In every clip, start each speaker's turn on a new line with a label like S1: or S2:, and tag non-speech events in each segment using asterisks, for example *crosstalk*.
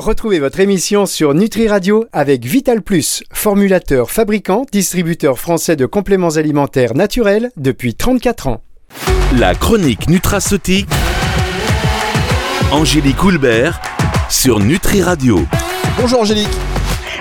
S1: Retrouvez votre émission sur Nutri Radio avec Vital Plus, formulateur, fabricant, distributeur français de compléments alimentaires naturels depuis 34 ans.
S2: La chronique nutraceutique. Angélique Houlbert sur Nutri Radio.
S3: Bonjour Angélique.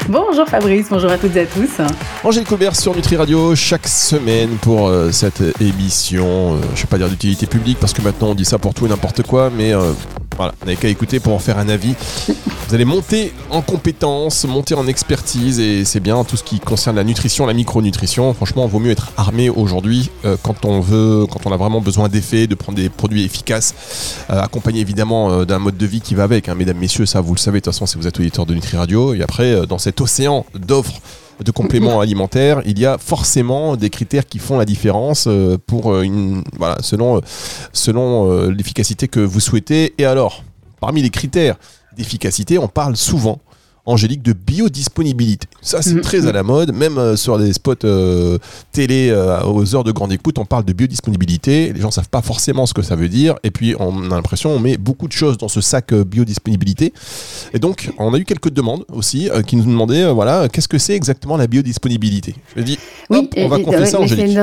S4: Bonjour Fabrice, bonjour à toutes et à tous.
S3: Angélique Houlbert sur Nutri Radio chaque semaine pour euh, cette émission. Euh, je ne vais pas dire d'utilité publique parce que maintenant on dit ça pour tout et n'importe quoi, mais euh, voilà, vous n'avez qu'à écouter pour en faire un avis. Vous allez monter en compétences, monter en expertise et c'est bien tout ce qui concerne la nutrition, la micronutrition. Franchement, il vaut mieux être armé aujourd'hui euh, quand on veut, quand on a vraiment besoin d'effets, de prendre des produits efficaces, euh, accompagné évidemment euh, d'un mode de vie qui va avec. Hein. mesdames, messieurs, ça vous le savez de toute façon si vous êtes auditeur de Nutri Radio. Et après, dans cet océan d'offres de compléments *laughs* alimentaires, il y a forcément des critères qui font la différence pour une voilà, selon selon l'efficacité que vous souhaitez. Et alors, parmi les critères d'efficacité, on parle souvent Angélique, de biodisponibilité. Ça, c'est mm. très à la mode, même euh, sur des spots euh, télé euh, aux heures de grande écoute, on parle de biodisponibilité. Les gens ne savent pas forcément ce que ça veut dire. Et puis, on a l'impression on met beaucoup de choses dans ce sac biodisponibilité. Et donc, on a eu quelques demandes aussi qui nous demandaient, voilà, qu'est-ce que c'est exactement la biodisponibilité? Je dis, oui, on va confier ça, Angélique.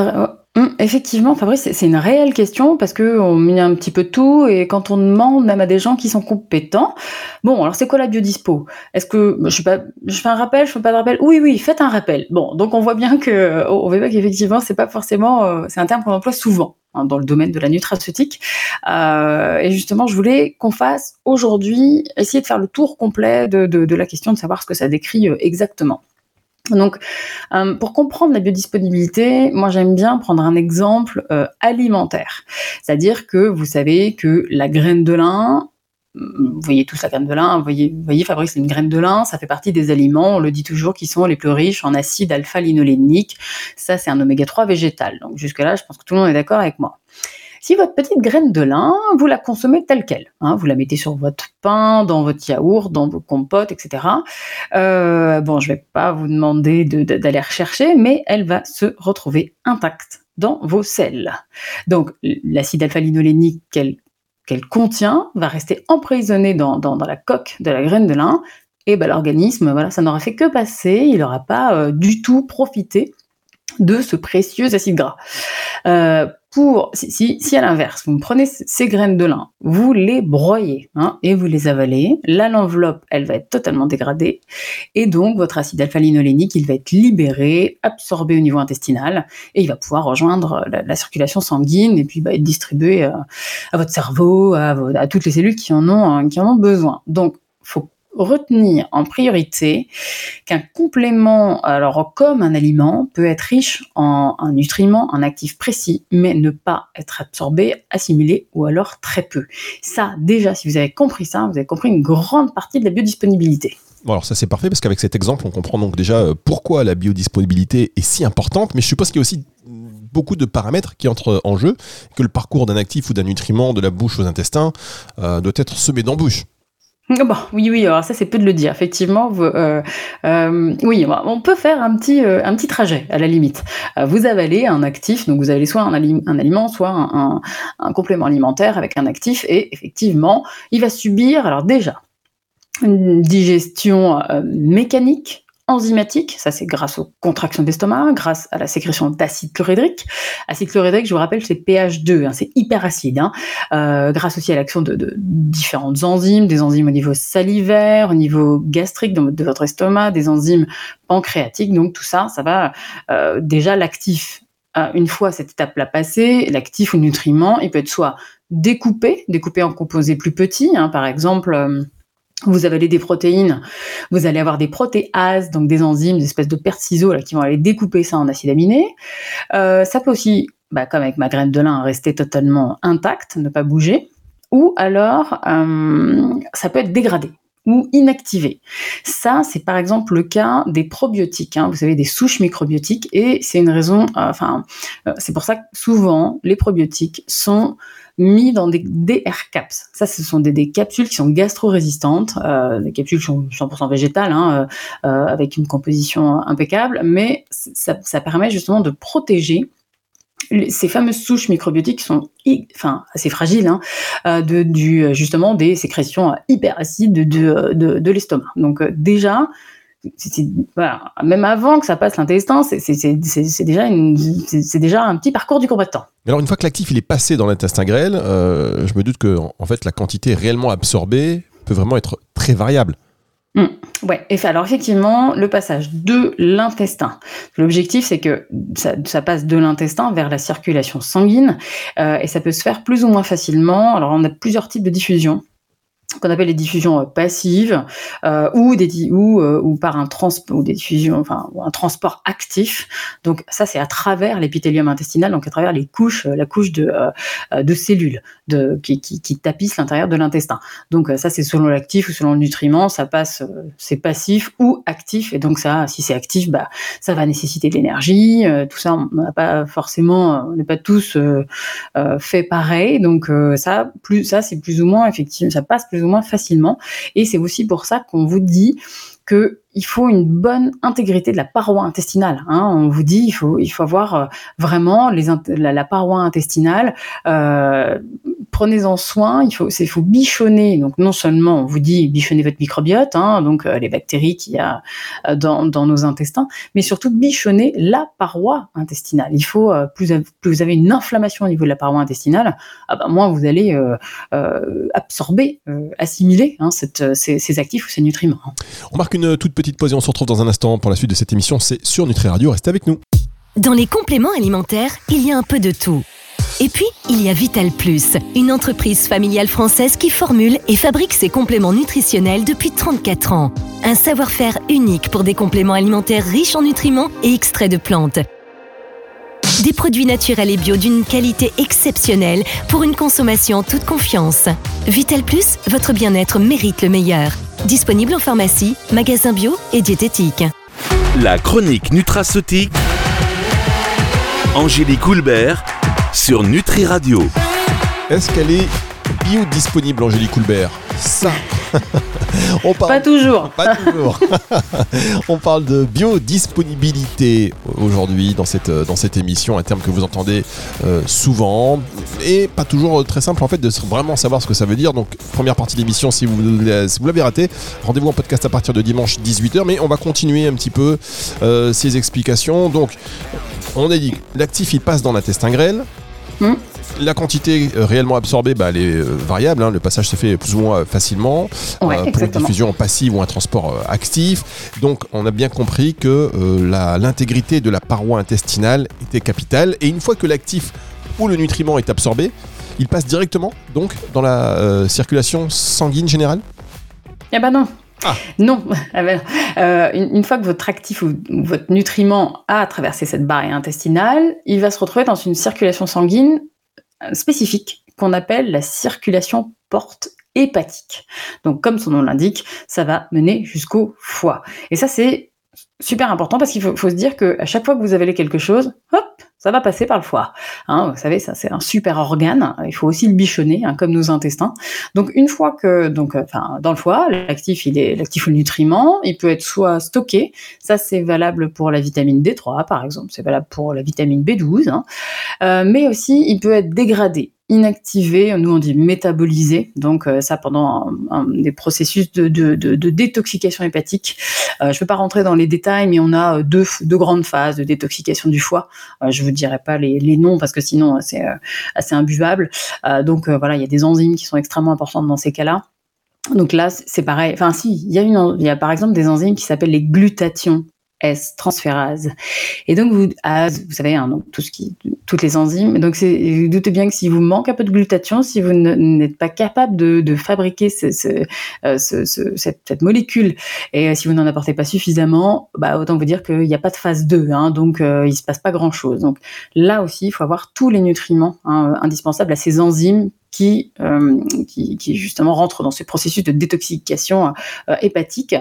S4: Hum, effectivement, Fabrice, c'est une réelle question parce que on met un petit peu tout et quand on demande même à des gens qui sont compétents, bon, alors c'est quoi la biodispo? Est-ce que je, pas, je fais un rappel, je fais pas de rappel? Oui, oui, faites un rappel. Bon, donc on voit bien que on voit bien qu'effectivement c'est pas forcément, euh, c'est un terme qu'on emploie souvent hein, dans le domaine de la nutraceutique. Euh, et justement, je voulais qu'on fasse aujourd'hui essayer de faire le tour complet de, la question de savoir ce que ça décrit euh, exactement. Donc, euh, pour comprendre la biodisponibilité, moi j'aime bien prendre un exemple euh, alimentaire. C'est-à-dire que vous savez que la graine de lin, vous voyez tous la graine de lin, vous voyez, vous voyez une graine de lin, ça fait partie des aliments, on le dit toujours, qui sont les plus riches en acide alpha-linolénique. Ça, c'est un oméga 3 végétal. Donc jusque-là, je pense que tout le monde est d'accord avec moi. Si votre petite graine de lin, vous la consommez telle qu'elle, hein, vous la mettez sur votre pain, dans votre yaourt, dans vos compotes, etc. Euh, bon, je vais pas vous demander d'aller rechercher, mais elle va se retrouver intacte dans vos selles. Donc, l'acide alpha-linolénique qu'elle contient va rester emprisonné dans, la coque de la graine de lin, et ben, l'organisme, voilà, ça n'aura fait que passer, il n'aura pas euh, du tout profité de ce précieux acide gras. Euh, pour, si, si, à l'inverse, vous prenez ces graines de lin, vous les broyez hein, et vous les avalez, là l'enveloppe, elle va être totalement dégradée et donc votre acide alpha-linolénique, il va être libéré, absorbé au niveau intestinal et il va pouvoir rejoindre la, circulation sanguine et puis bah, être distribué euh, à votre cerveau, à, à, toutes les cellules qui en ont, hein, qui en ont besoin. Donc, faut retenir en priorité qu'un complément, alors comme un aliment, peut être riche en un nutriment, en actif précis, mais ne pas être absorbé, assimilé ou alors très peu. Ça, déjà, si vous avez compris ça, vous avez compris une grande partie de la biodisponibilité.
S3: Bon alors ça c'est parfait parce qu'avec cet exemple on comprend donc déjà euh, pourquoi la biodisponibilité est si importante, mais je suppose qu'il y a aussi beaucoup de paramètres qui entrent en jeu, que le parcours d'un actif ou d'un nutriment de la bouche aux intestins euh, doit être semé d'embûches.
S4: Ah bon, oui, oui, alors ça c'est peu de le dire. Effectivement, euh, euh, oui, on peut faire un petit, euh, un petit trajet à la limite. vous avalez un actif, donc vous avalez soit un, un aliment, soit un, un, complément alimentaire avec un actif, et effectivement, il va subir, alors déjà, une digestion mécanique enzymatique, ça c'est grâce aux contractions d'estomac, grâce à la sécrétion d'acide chlorhydrique. Acide chlorhydrique, je vous rappelle, c'est pH 2, hein, c'est hyper acide. Hein. Euh, grâce aussi à l'action de, différentes enzymes, des enzymes au niveau salivaire, au niveau gastrique de, votre estomac, des enzymes pancréatiques. Donc tout ça, ça va euh, déjà l'actif. Euh, une fois cette étape-là passée, l'actif ou le nutriment, il peut être soit découpé, découpé en composés plus petits, hein, par exemple vous avez des protéines, vous allez avoir des protéases, donc des enzymes, des espèces de pertes ciseaux qui vont aller découper ça en acides aminés. Euh, ça peut aussi, bah, comme avec ma graine de lin, rester totalement intact, ne pas bouger. Ou alors, euh, ça peut être dégradé ou inactivé. Ça, c'est par exemple le cas des probiotiques. Hein. Vous avez des souches microbiotiques et c'est une raison, euh, enfin, c'est pour ça que souvent les probiotiques sont mis dans des DR caps. Ça, ce sont des, capsules qui sont gastro-résistantes, euh, des capsules qui sont 100% végétales, hein, euh, euh, avec une composition impeccable, mais ça, permet justement de protéger ces fameuses souches microbiotiques sont enfin, assez fragiles, hein, euh, justement des sécrétions hyper acides de, de, de l'estomac. Donc déjà, voilà, même avant que ça passe l'intestin, c'est déjà, déjà un petit parcours du combattant.
S3: Alors une fois que l'actif il est passé dans l'intestin grêle, euh, je me doute que en fait la quantité réellement absorbée peut vraiment être très variable.
S4: Mmh, ouais, et alors effectivement, le passage de l'intestin. L'objectif, c'est que ça, passe de l'intestin vers la circulation sanguine, euh, et ça peut se faire plus ou moins facilement. Alors on a plusieurs types de diffusion qu'on appelle les diffusions euh, passives euh, euh, ou par un transport ou des diffusions enfin un transport actif. Donc ça c'est à travers l'épithélium intestinal donc à travers les couches la couche de de cellules de qui, qui, qui tapissent l'intérieur de l'intestin. Donc ça c'est selon l'actif ou selon le nutriment ça passe c'est passif ou actif. Et donc ça si c'est actif bah ça va nécessiter de l'énergie tout ça on n'a pas forcément on n'est pas tous fait pareil donc ça plus ça c'est plus ou moins effectivement ça passe plus ou moins facilement. Et c'est aussi pour ça qu'on vous dit que il faut une bonne intégrité de la paroi intestinale. Hein. On vous dit il faut il faut avoir euh, vraiment la, paroi intestinale. Euh, prenez-en soin. Il faut faut bichonner. Donc non seulement on vous dit bichonner votre microbiote, hein, donc euh, les bactéries qu'il y a dans, dans nos intestins, mais surtout bichonner la paroi intestinale. Il faut plus, vous avez une inflammation au niveau de la paroi intestinale, ah ben, moins vous allez absorber, assimiler hein, ces, ces, actifs ou ces nutriments.
S3: On marque une toute petite petite pause et on se retrouve dans un instant pour la suite de cette émission. C'est sur Nutri Radio. Restez avec nous.
S5: Dans les compléments alimentaires, il y a un peu de tout. Et puis, il y a Vital Plus, une entreprise familiale française qui formule et fabrique ses compléments nutritionnels depuis 34 ans. Un savoir-faire unique pour des compléments alimentaires riches en nutriments et extraits de plantes. Des produits naturels et bio d'une qualité exceptionnelle pour une consommation en toute confiance. Vital Plus, votre bien-être mérite le meilleur. Disponible en pharmacie, magasin bio et diététique.
S2: La chronique nutraceutique. Angélique Houlbert sur Nutri Radio.
S3: Est-ce qu'elle est bio-disponible, Angélique Houlbert? Ça *laughs*
S4: On parle... Pas toujours. *laughs*
S3: Pas toujours. *laughs* On parle de biodisponibilité aujourd'hui dans cette, dans cette émission, un terme que vous entendez euh, souvent et pas toujours très simple en fait de vraiment savoir ce que ça veut dire. Donc première partie de l'émission, si vous, si vous l'avez raté, rendez-vous en podcast à partir de dimanche 18h, mais on va continuer un petit peu euh, ces explications. Donc on a dit l'actif il passe dans l'intestin grêle. Hmm la quantité euh, réellement absorbée, bah, elle est euh, variable. Hein. Le passage se fait plus ou moins facilement
S4: euh,
S3: pour une diffusion passive ou un transport actif. Donc, on a bien compris que l'intégrité de la paroi intestinale était capitale. Et une fois que l'actif ou le nutriment est absorbé, il passe directement donc dans la circulation sanguine générale?
S4: Eh ben non. Ah. Non, ah *laughs* ben, une, fois que votre actif ou votre nutriment a traversé cette barrière intestinale, il va se retrouver dans une circulation sanguine spécifique qu'on appelle la circulation porte hépatique. Donc comme son nom l'indique, ça va mener jusqu'au foie. Et ça c'est super important parce qu'il faut, se dire que à chaque fois que vous avalez quelque chose, hop, ça va passer par le foie. Hein, vous savez, ça c'est un super organe. Il faut aussi le bichonner, hein, comme nos intestins. Donc une fois que, donc, euh, enfin, dans le foie, l'actif, il est l'actif ou le nutriment, il peut être soit stocké. Ça c'est valable pour la vitamine D3 par exemple. C'est valable pour la vitamine B12. Hein, euh, mais aussi, il peut être dégradé inactivé, nous on dit métabolisé, donc euh, ça pendant des processus de, détoxication hépatique. Euh, je ne vais pas rentrer dans les détails, mais on a euh, deux, grandes phases de détoxication du foie. je ne vous dirai pas les, noms parce que sinon c'est assez imbuvable. donc voilà, il y a des enzymes qui sont extrêmement importantes dans ces cas-là. Donc là, c'est pareil. Enfin, si, il y a une, il y a par exemple des enzymes qui s'appellent les glutations S transférase. Et donc vous, ah, vous savez, hein, tout ce qui, toutes les enzymes. Donc vous doutez bien que si vous manque un peu de glutathion, si vous n'êtes pas capable de, fabriquer euh, ce, cette, molécule, et euh, si vous n'en apportez pas suffisamment, bah autant vous dire qu'il n'y a pas de phase 2, hein, donc euh, il se passe pas grand chose. Donc là aussi, il faut avoir tous les nutriments hein, indispensables à ces enzymes euh, qui, qui, justement rentre dans ce processus de détoxication euh, hépatique.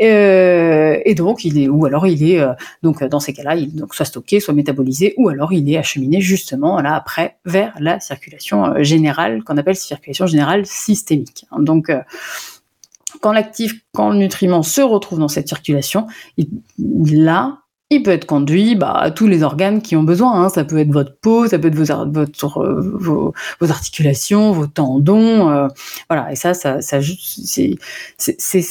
S4: Euh, et donc, il est, ou alors il est, donc dans ces cas-là, il donc soit stocké, soit métabolisé, ou alors il est acheminé justement là après vers la circulation générale qu'on appelle circulation générale systémique. Donc quand l'actif, quand le nutriment se retrouve dans cette circulation, il, là, il peut être conduit bah, à tous les organes qui ont besoin. Hein. Ça peut être votre peau, ça peut être vos, euh, articulations, vos tendons. euh, voilà, et ça, ça, ça c'est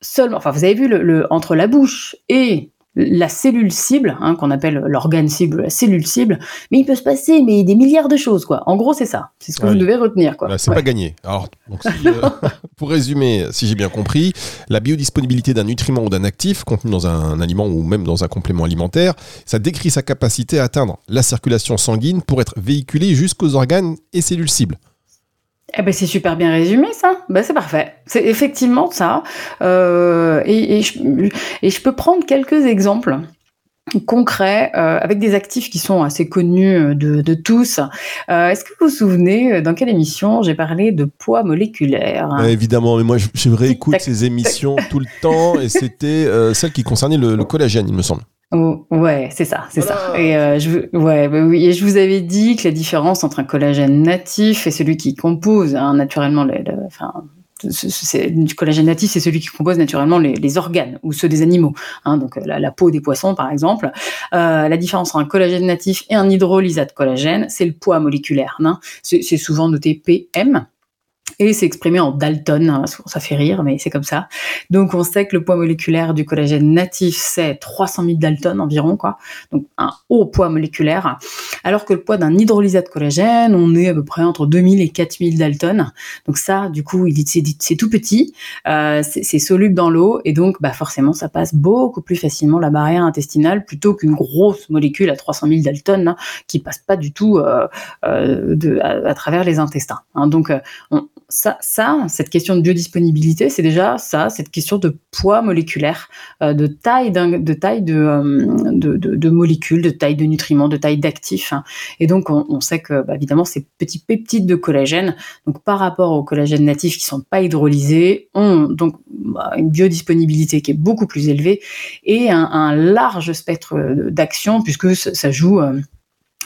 S4: seulement. Enfin, vous avez vu le, le- entre la bouche et la cellule cible, hein, qu'on appelle l'organe cible, la cellule cible, mais il peut se passer mais des milliards de choses, quoi. En gros, c'est ça. C'est ce que
S3: Ah
S4: vous
S3: oui.
S4: devez retenir, quoi.
S3: Voilà, c'est
S4: Ouais.
S3: pas gagné. Alors, donc, si, *laughs* euh, pour résumer, si j'ai bien compris, la biodisponibilité d'un nutriment ou d'un actif contenu dans un aliment ou même dans un complément alimentaire, ça décrit sa capacité à atteindre la circulation sanguine pour être véhiculé jusqu'aux organes et cellules cibles.
S4: Eh ben c'est super bien résumé ça. Ben c'est parfait. C'est effectivement ça. Euh, et, et, je, et je peux prendre quelques exemples concrets euh, avec des actifs qui sont assez connus de, de tous. Euh, Est-ce que vous vous souvenez euh, dans quelle émission j'ai parlé de poids moléculaire?
S3: Euh, évidemment, mais moi, je, je réécoute ces émissions tout le temps et c'était euh, celle qui concernait le, le collagène, il me semble.
S4: Oh, ouais, c'est ça, c'est
S3: Voilà.
S4: ça. Et euh, je, ouais, bah oui, et je vous avais dit que la différence entre un collagène natif et celui qui compose hein, naturellement, le, le- enfin, du collagène natif, c'est celui qui compose naturellement les, les organes ou ceux des animaux. Hein, donc euh, la, la peau des poissons, par exemple. Euh, la différence entre un collagène natif et un hydrolysat de collagène, c'est le poids moléculaire. Hein. C'est c'est souvent noté PM. Et c'est exprimé en Dalton, hein, ça fait rire, mais c'est comme ça. Donc on sait que le poids moléculaire du collagène natif, c'est 300 000 Dalton environ, quoi. Donc un haut poids moléculaire. Alors que le poids d'un hydrolysat de collagène, on est à peu près entre 2000 et 4000 Dalton. Donc ça, du coup, c'est tout petit, euh, c'est soluble dans l'eau, et donc bah, forcément, ça passe beaucoup plus facilement la barrière intestinale plutôt qu'une grosse molécule à 300 000 Dalton hein, qui passe pas du tout euh, euh, à, travers les intestins. hein. Donc on- ça, cette question de biodisponibilité, c'est déjà ça, cette question de poids moléculaire, euh, de taille, de taille de, euh, de, molécules, de taille de nutriments, de taille d'actifs. hein. Et donc, on, sait que, bah, évidemment, ces petits peptides de collagène, donc par rapport au collagène natif qui sont pas hydrolysés, ont donc bah, une biodisponibilité qui est beaucoup plus élevée et un, large spectre euh, d'action puisque ça, joue.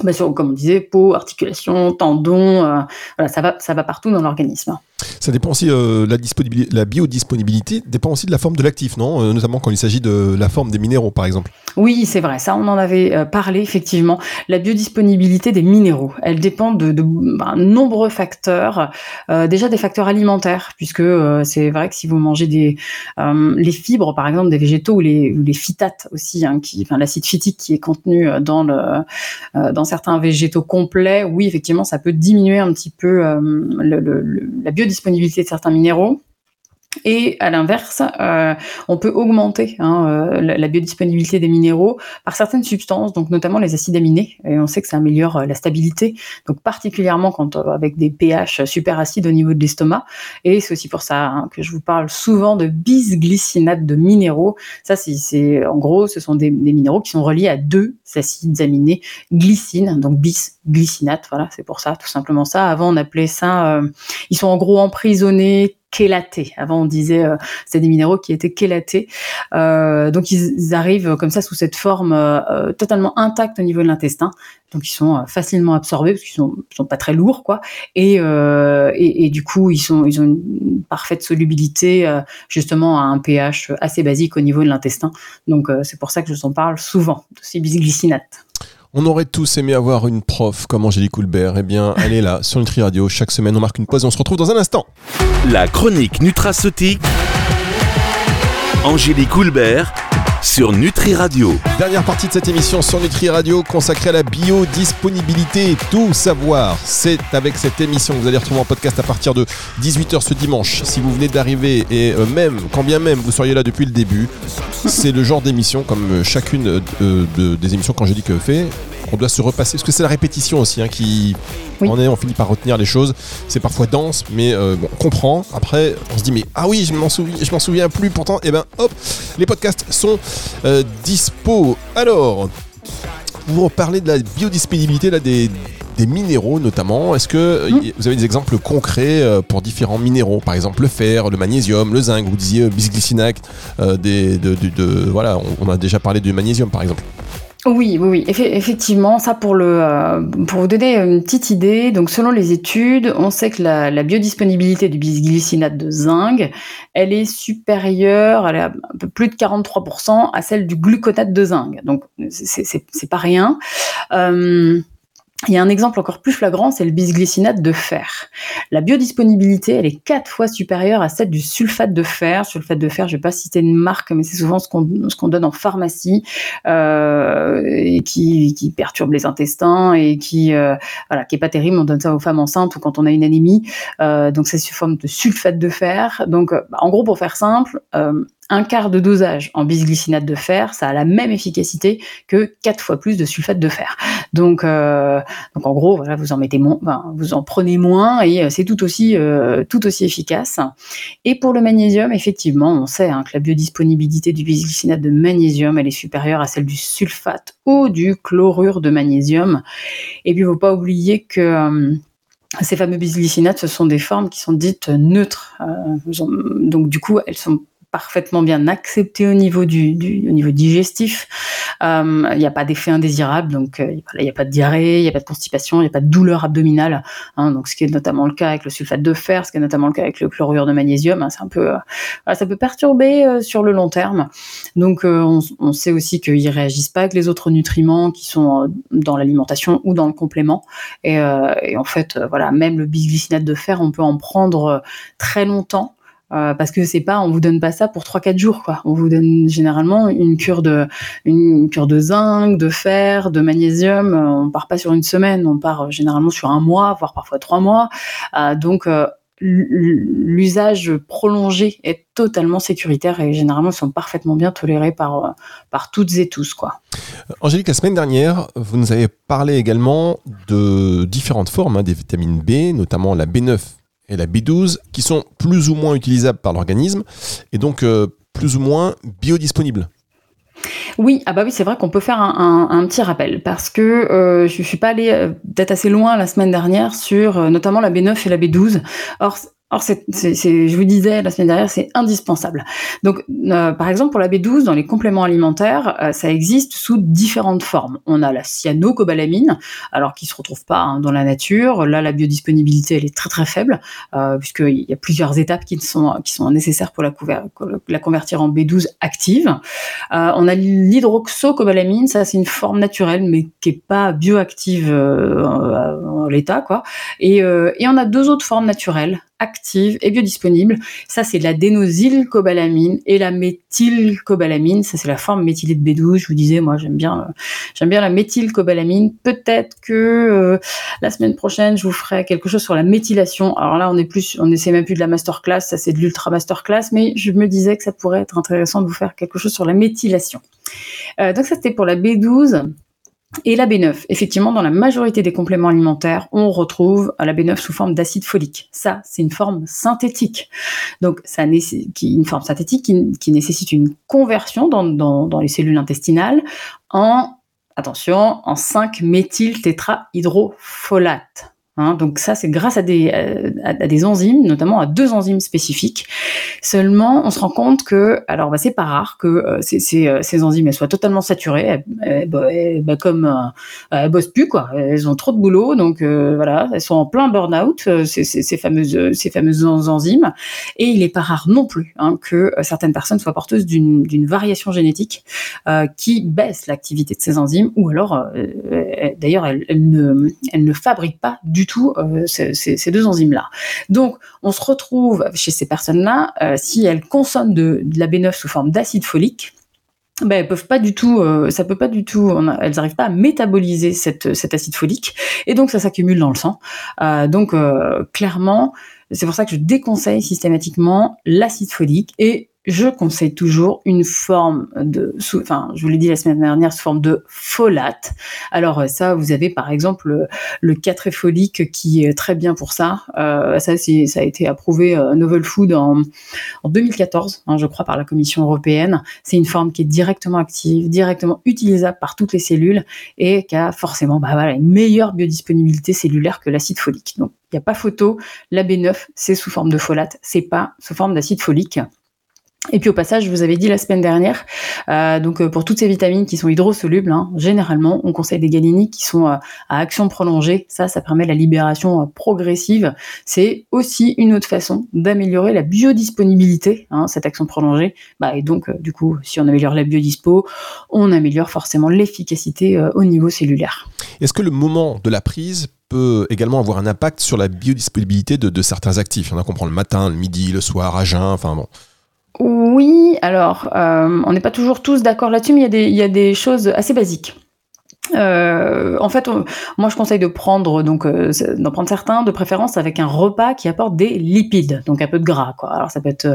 S4: Bah, comme on disait, peau, articulation, tendons, euh, voilà, ça va, ça va partout dans l'organisme.
S3: Ça dépend aussi, euh, la, disponibilité, la biodisponibilité dépend aussi de la forme de l'actif, non? Euh, Notamment quand il s'agit de la forme des minéraux, par exemple.
S4: Oui, c'est vrai, ça on en avait euh, parlé effectivement. La biodisponibilité des minéraux, elle dépend de, de ben, nombreux facteurs. Euh, déjà des facteurs alimentaires, puisque c'est vrai que si vous mangez des les fibres par exemple des végétaux ou les, ou les phytates aussi, hein, qui, enfin, l'acide phytique qui est contenu dans le euh, certains végétaux complets, oui effectivement ça peut diminuer un petit peu euh, la biodisponibilité de certains minéraux. Et à l'inverse, euh, on peut augmenter hein, euh, la, biodisponibilité des minéraux par certaines substances, donc notamment les acides aminés. Et on sait que ça améliore euh, la stabilité, donc particulièrement quand euh, avec des pH super acides au niveau de l'estomac. Et c'est aussi pour ça hein, que je vous parle souvent de bisglycinate de minéraux. Ça, c'est- en gros, ce sont des, des minéraux qui sont reliés à deux acides aminés, glycine, donc bisglycinate. Voilà, c'est pour ça, tout simplement ça. Avant, on appelait ça, ils sont en gros emprisonnés chélatés. Avant, on disait euh, c'était des minéraux qui étaient chélatés. Euh, donc, ils, arrivent comme ça sous cette forme euh, euh, totalement intacte au niveau de l'intestin. Donc, ils sont euh, facilement absorbés parce qu'ils sont, sont pas très lourds, quoi. Et, euh, et, et du coup, ils sont, ils ont une parfaite solubilité justement à un pH assez basique au niveau de l'intestin. Donc, c'est pour ça que je vous en parle souvent de ces bisglycinates.
S3: On aurait tous aimé avoir une prof comme Angélique Coulbert. Eh bien, elle est là, sur Nutri Radio. Chaque semaine, on marque une pause et on se retrouve dans un instant.
S2: La chronique nutraceutique. Angélique Houlbert sur Nutri Radio.
S3: Dernière partie de cette émission sur Nutri Radio consacrée à la biodisponibilité. Tout savoir, c'est avec cette émission que vous allez retrouver en podcast à partir de 18h ce dimanche. Si vous venez d'arriver et euh, même, quand bien même vous seriez là depuis le début, c'est le genre d'émission comme euh, chacune euh, de- des émissions qu'Angélique fait. On doit se repasser, parce que c'est la répétition aussi hein, qui
S4: Oui.
S3: en est, on finit par retenir les choses. C'est parfois dense, mais euh, bon, on comprend. Après, on se dit, mais ah oui, je m'en souviens, je m'en souviens plus. Pourtant, et ben hop, les podcasts sont euh, dispo. Alors, vous parlez de la biodisponibilité là, des, des minéraux notamment. Est-ce que euh,
S4: Mm.
S3: y- vous avez des exemples concrets euh, pour différents minéraux? Par exemple, le fer, le magnésium, le zinc. Vous disiez bisglycinate. euh, des, de, de- de- voilà, on, on a déjà parlé du magnésium par exemple.
S4: Oui, oui, oui. effectivement, ça pour le euh, pour vous donner une petite idée, donc selon les études, on sait que la, biodisponibilité du bisglycinate de zinc, elle est supérieure, elle est un peu plus de 43% à celle du gluconate de zinc. Donc c'est pas rien. Euh, il y a un exemple encore plus flagrant, c'est le bisglycinate de fer. La biodisponibilité, elle est quatre fois supérieure à celle du sulfate de fer. Sulfate de fer, je vais pas citer une marque, mais c'est souvent ce qu'on donne en pharmacie euh, et qui, qui perturbe les intestins et qui euh, voilà, qui est pas terrible. On donne ça aux femmes enceintes ou quand on a une anémie. Euh, donc c'est sous forme de sulfate de fer. Donc euh, en gros, pour faire simple, euh, un quart de dosage en bisglycinate de fer, ça a la même efficacité que quatre fois plus de sulfate de fer. Donc, euh, en gros, vous en mettez moins, vous en prenez moins et euh, c'est tout aussi, euh, tout aussi efficace. Et pour le magnésium, effectivement, on sait hein, que la biodisponibilité du bisglycinate de magnésium, elle est supérieure à celle du sulfate ou du chlorure de magnésium. Et puis, il faut pas oublier que ces fameux bisglycinates, ce sont des formes qui sont dites neutres. donc du coup, elles sont parfaitement bien accepté au niveau du, du au niveau digestif. Euh, il n'y a pas d'effet indésirable, donc euh, il n'y a pas de diarrhée, il n'y a pas de constipation, il n'y a pas de douleur abdominale. Hein, donc ce qui est notamment le cas avec le sulfate de fer, ce qui est notamment le cas avec le chlorure de magnésium, hein, c'est un peu, euh, ça peut perturber sur le long terme. Donc on, sait aussi qu'ils réagissent pas avec les autres nutriments qui sont dans l'alimentation ou dans le complément. Et, et en fait, voilà, même le bisglycinate de fer, on peut en prendre très longtemps. Euh, parce que c'est pas, on vous donne pas ça pour 3-4 jours, quoi. On vous donne généralement une cure de, une cure de zinc, de fer, de magnésium. Euh, on part pas sur une semaine, on part euh, généralement sur un mois, voire parfois trois mois. donc l'usage prolongé est totalement sécuritaire et généralement sont parfaitement bien tolérés par, par toutes et tous. Quoi.
S3: Angélique, la semaine dernière, vous nous avez parlé également de différentes formes hein, des vitamines B, notamment la B9 et la B12 qui sont plus ou moins utilisables par l'organisme et donc euh, plus ou moins biodisponibles.
S4: Oui, ah bah oui, c'est vrai qu'on peut faire un, petit rappel parce que euh, je, suis pas allée euh, peut-être assez loin la semaine dernière sur notamment la B9 et la B12. Or, Or, c'est, je vous disais la semaine dernière, c'est indispensable. Donc, euh, par exemple, pour la B12, dans les compléments alimentaires, euh, ça existe sous différentes formes. On a la cyanocobalamine, alors qui se retrouve pas hein, dans la nature. Là, la biodisponibilité, elle est très très faible, euh, puisqu'il y a plusieurs étapes qui sont, qui sont nécessaires pour la, la convertir en B12 active. Euh, on a l'hydroxocobalamine, ça c'est une forme naturelle, mais qui est pas bioactive en l'état, quoi. Et, et on a deux autres formes naturelles active et biodisponible. Ça, c'est l'adénosylcobalamine et la méthylcobalamine. Ça, c'est la forme méthylée de B12. Je vous disais, moi, j'aime bien, euh, j'aime bien la méthylcobalamine. Peut-être que euh, la semaine prochaine, je vous ferai quelque chose sur la méthylation. Alors là, on est plus, on essaie même plus de la masterclass. Ça, c'est de l'ultra masterclass. Mais je me disais que ça pourrait être intéressant de vous faire quelque chose sur la méthylation. Euh, donc ça, c'était pour la B12. Et la B9, effectivement, dans la majorité des compléments alimentaires, on retrouve la B9 sous forme d'acide folique. Ça, c'est une forme synthétique. Donc, ça une forme synthétique qui, nécessite une conversion dans, les cellules intestinales en, attention, en 5-méthyltétrahydrofolate. Hein, donc ça, c'est grâce à des, euh, à, des enzymes, notamment à deux enzymes spécifiques. Seulement, on se rend compte que, alors bah, c'est pas rare que euh, ces, euh, ces, enzymes elles soient totalement saturées, bah, bah, comme euh, elles bossent plus quoi, elles ont trop de boulot, donc voilà, elles sont en plein burn-out ces, fameuses ces fameuses enzymes. Et il est pas rare non plus hein, que certaines personnes soient porteuses d'une variation génétique qui baisse l'activité de ces enzymes, ou alors, d'ailleurs, elles, elles, ne elles ne fabriquent pas du tout euh, ces, deux enzymes-là. Donc, on se retrouve chez ces personnes-là, euh, si elles consomment de, la B9 sous forme d'acide folique, ben, elles peuvent pas du tout, euh, ça peut pas du tout, elles n'arrivent pas à métaboliser cet acide folique, et donc ça s'accumule dans le sang. donc clairement, c'est pour ça que je déconseille systématiquement l'acide folique et je conseille toujours une forme de, enfin, je vous l'ai dit la semaine dernière, sous forme de folate. Alors euh, ça, vous avez par exemple le, le folique qui est très bien pour ça. Euh, ça, ça a été approuvé euh, Novel Food en, en 2014, hein, je crois, par la Commission européenne. C'est une forme qui est directement active, directement utilisable par toutes les cellules et qui a forcément, bah une meilleure biodisponibilité cellulaire que l'acide folique. Donc, il n'y a pas photo. La B9, c'est sous forme de folate, c'est pas sous forme d'acide folique. Et puis au passage, je vous avais dit la semaine dernière, euh, donc euh, pour toutes ces vitamines qui sont hydrosolubles, hein, généralement, on conseille des galéniques qui sont euh, à action prolongée. Ça, ça permet la libération progressive. C'est aussi une autre façon d'améliorer la biodisponibilité, hein, cette action prolongée. Bah, et donc, du coup, si on améliore la biodispo, on améliore forcément l'efficacité au niveau cellulaire.
S3: Est-ce que le moment de la prise peut également avoir un impact sur la biodisponibilité de, certains actifs Il y en a qu'on prend le matin, le midi, le soir, à jeun, enfin bon.
S4: Oui, alors, euh, on n'est pas toujours tous d'accord là-dessus, mais il y a des choses assez basiques. Euh, en fait, moi je conseille de prendre donc euh, d'en prendre certains, de préférence avec un repas qui apporte des lipides, donc un peu de gras. Quoi. Alors ça peut être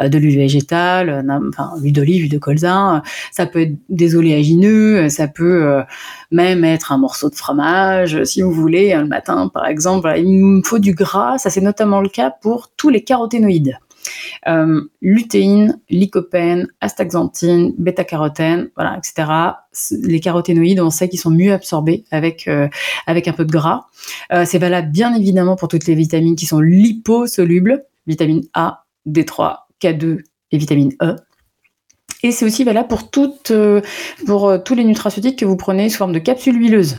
S4: euh, de l'huile végétale, euh, enfin l'huile d'olive, l'huile de colza, euh, ça peut être des oléagineux, ça peut même être un morceau de fromage, si vous voulez, le matin par exemple. Il me faut du gras, ça c'est notamment le cas pour tous les caroténoïdes. Euh, lutéine, lycopène, astaxanthine, bêta-carotène, voilà, etc. Les caroténoïdes, on sait qu'ils sont mieux absorbés avec euh, avec un peu de gras. Euh, c'est valable bien évidemment pour toutes les vitamines qui sont liposolubles, vitamine A, D3, K2 et vitamine E. Et c'est aussi valable pour toutes, euh, pour euh, tous les nutraceutiques que vous prenez sous forme de capsules huileuses.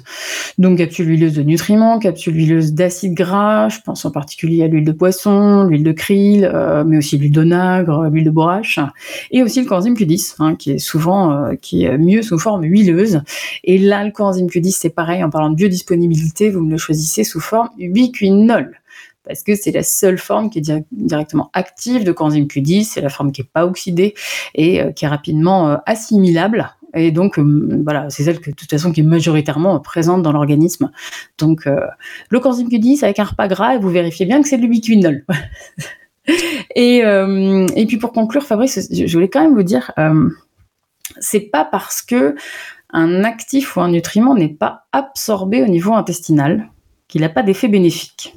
S4: Donc capsules huileuses de nutriments, capsules huileuses d'acides gras, je pense en particulier à l'huile de poisson, l'huile de krill, euh, mais aussi l'huile d'onagre, l'huile de borache, et aussi le coenzyme Q10, hein, qui est souvent euh, qui est mieux sous forme huileuse. Et là, le coenzyme Q10, c'est pareil, en parlant de biodisponibilité, vous me le choisissez sous forme ubiquinol parce que c'est la seule forme qui est di- directement active de coenzyme Q10, c'est la forme qui n'est pas oxydée et euh, qui est rapidement euh, assimilable. Et donc, euh, voilà, c'est celle que, de toute façon, qui est majoritairement présente dans l'organisme. Donc, le coenzyme Q10 avec un repas gras, et vous vérifiez bien que c'est de l'ubiquinol. *laughs* et, puis, pour conclure, Fabrice, je je voulais quand même vous dire, euh, c'est pas parce que un actif ou un nutriment n'est pas absorbé au niveau intestinal qu'il n'a pas d'effet bénéfique.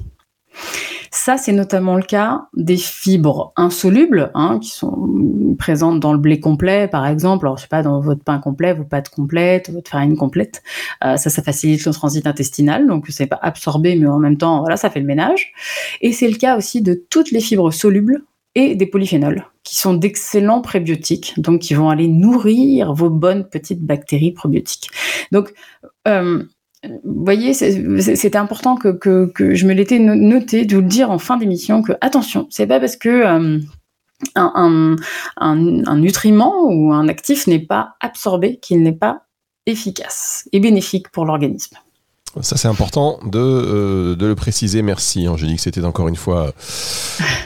S4: Ça, c'est notamment le cas des fibres insolubles, hein, qui sont présentes dans le blé complet, par exemple. Alors, je sais pas, dans votre pain complet, vos pâtes complètes, votre farine complète. Euh, ça, ça facilite le transit intestinal, donc c'est pas absorbé, mais en même temps, voilà, ça fait le ménage. Et c'est le cas aussi de toutes les fibres solubles et des polyphénols, qui sont d'excellents prébiotiques, donc qui vont aller nourrir vos bonnes petites bactéries probiotiques. Donc, euh, voyez, c'était important que, je me l'étais no- noté de vous le dire en fin d'émission que attention, c'est pas parce que euh, un nutriment ou un actif n'est pas absorbé qu'il n'est pas efficace et bénéfique pour l'organisme.
S3: Ça, c'est important de, euh, de le préciser. Merci, Angélique. C'était encore une fois. euh,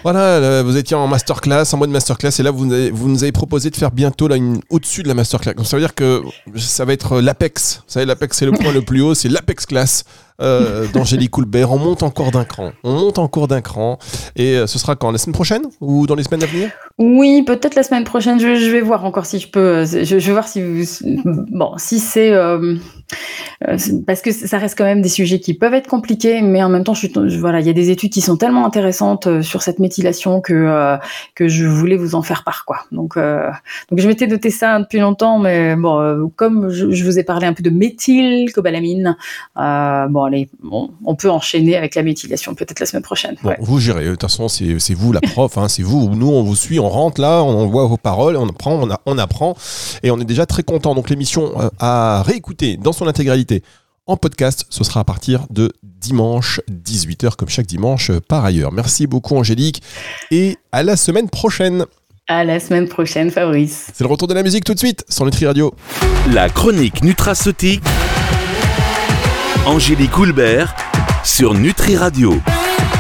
S3: Voilà, là, vous étiez en masterclass, en mode masterclass, et là, vous, vous nous avez proposé de faire bientôt là, une, au-dessus de la masterclass. Donc, ça veut dire que ça va être l'apex. Vous savez, l'apex, c'est le point le plus haut, c'est l'apex class euh, d'Angélique Coulbert. On monte encore d'un cran. On monte encore d'un cran. Et euh, ce sera quand La semaine prochaine Ou dans les semaines à venir?
S4: Oui, peut-être la semaine prochaine. Je, vais voir encore si je peux. euh, Je, vais voir si vous- bon, si c'est euh, c'est- parce que ça reste quand même des sujets qui peuvent être compliqués, mais en même temps, je voilà, il y a des études qui sont tellement intéressantes sur cette méthylation que que je voulais vous en faire part, quoi. Donc donc je m'étais noté ça depuis longtemps, mais bon, comme je, vous ai parlé un peu de méthylcobalamine, euh, bon allez, bon, on peut enchaîner avec la méthylation peut-être la semaine prochaine.
S3: Bon,
S4: ouais.
S3: vous gérez. De toute façon, c'est c'est vous la prof. hein, c'est vous. Nous, on vous suit, on rentre là, on voit vos paroles, on apprend, on, a- on apprend. Et on est déjà très content. Donc, l'émission euh, à réécouter dans son intégralité en podcast, ce sera à partir de dimanche 18h, comme chaque dimanche euh, par ailleurs. Merci beaucoup, Angélique. Et à la semaine prochaine.
S4: À la semaine prochaine, Fabrice.
S3: C'est le retour de la musique tout de suite sur Nutri Radio.
S2: La chronique nutraceutique. Angélique Houlbert sur Nutri Radio.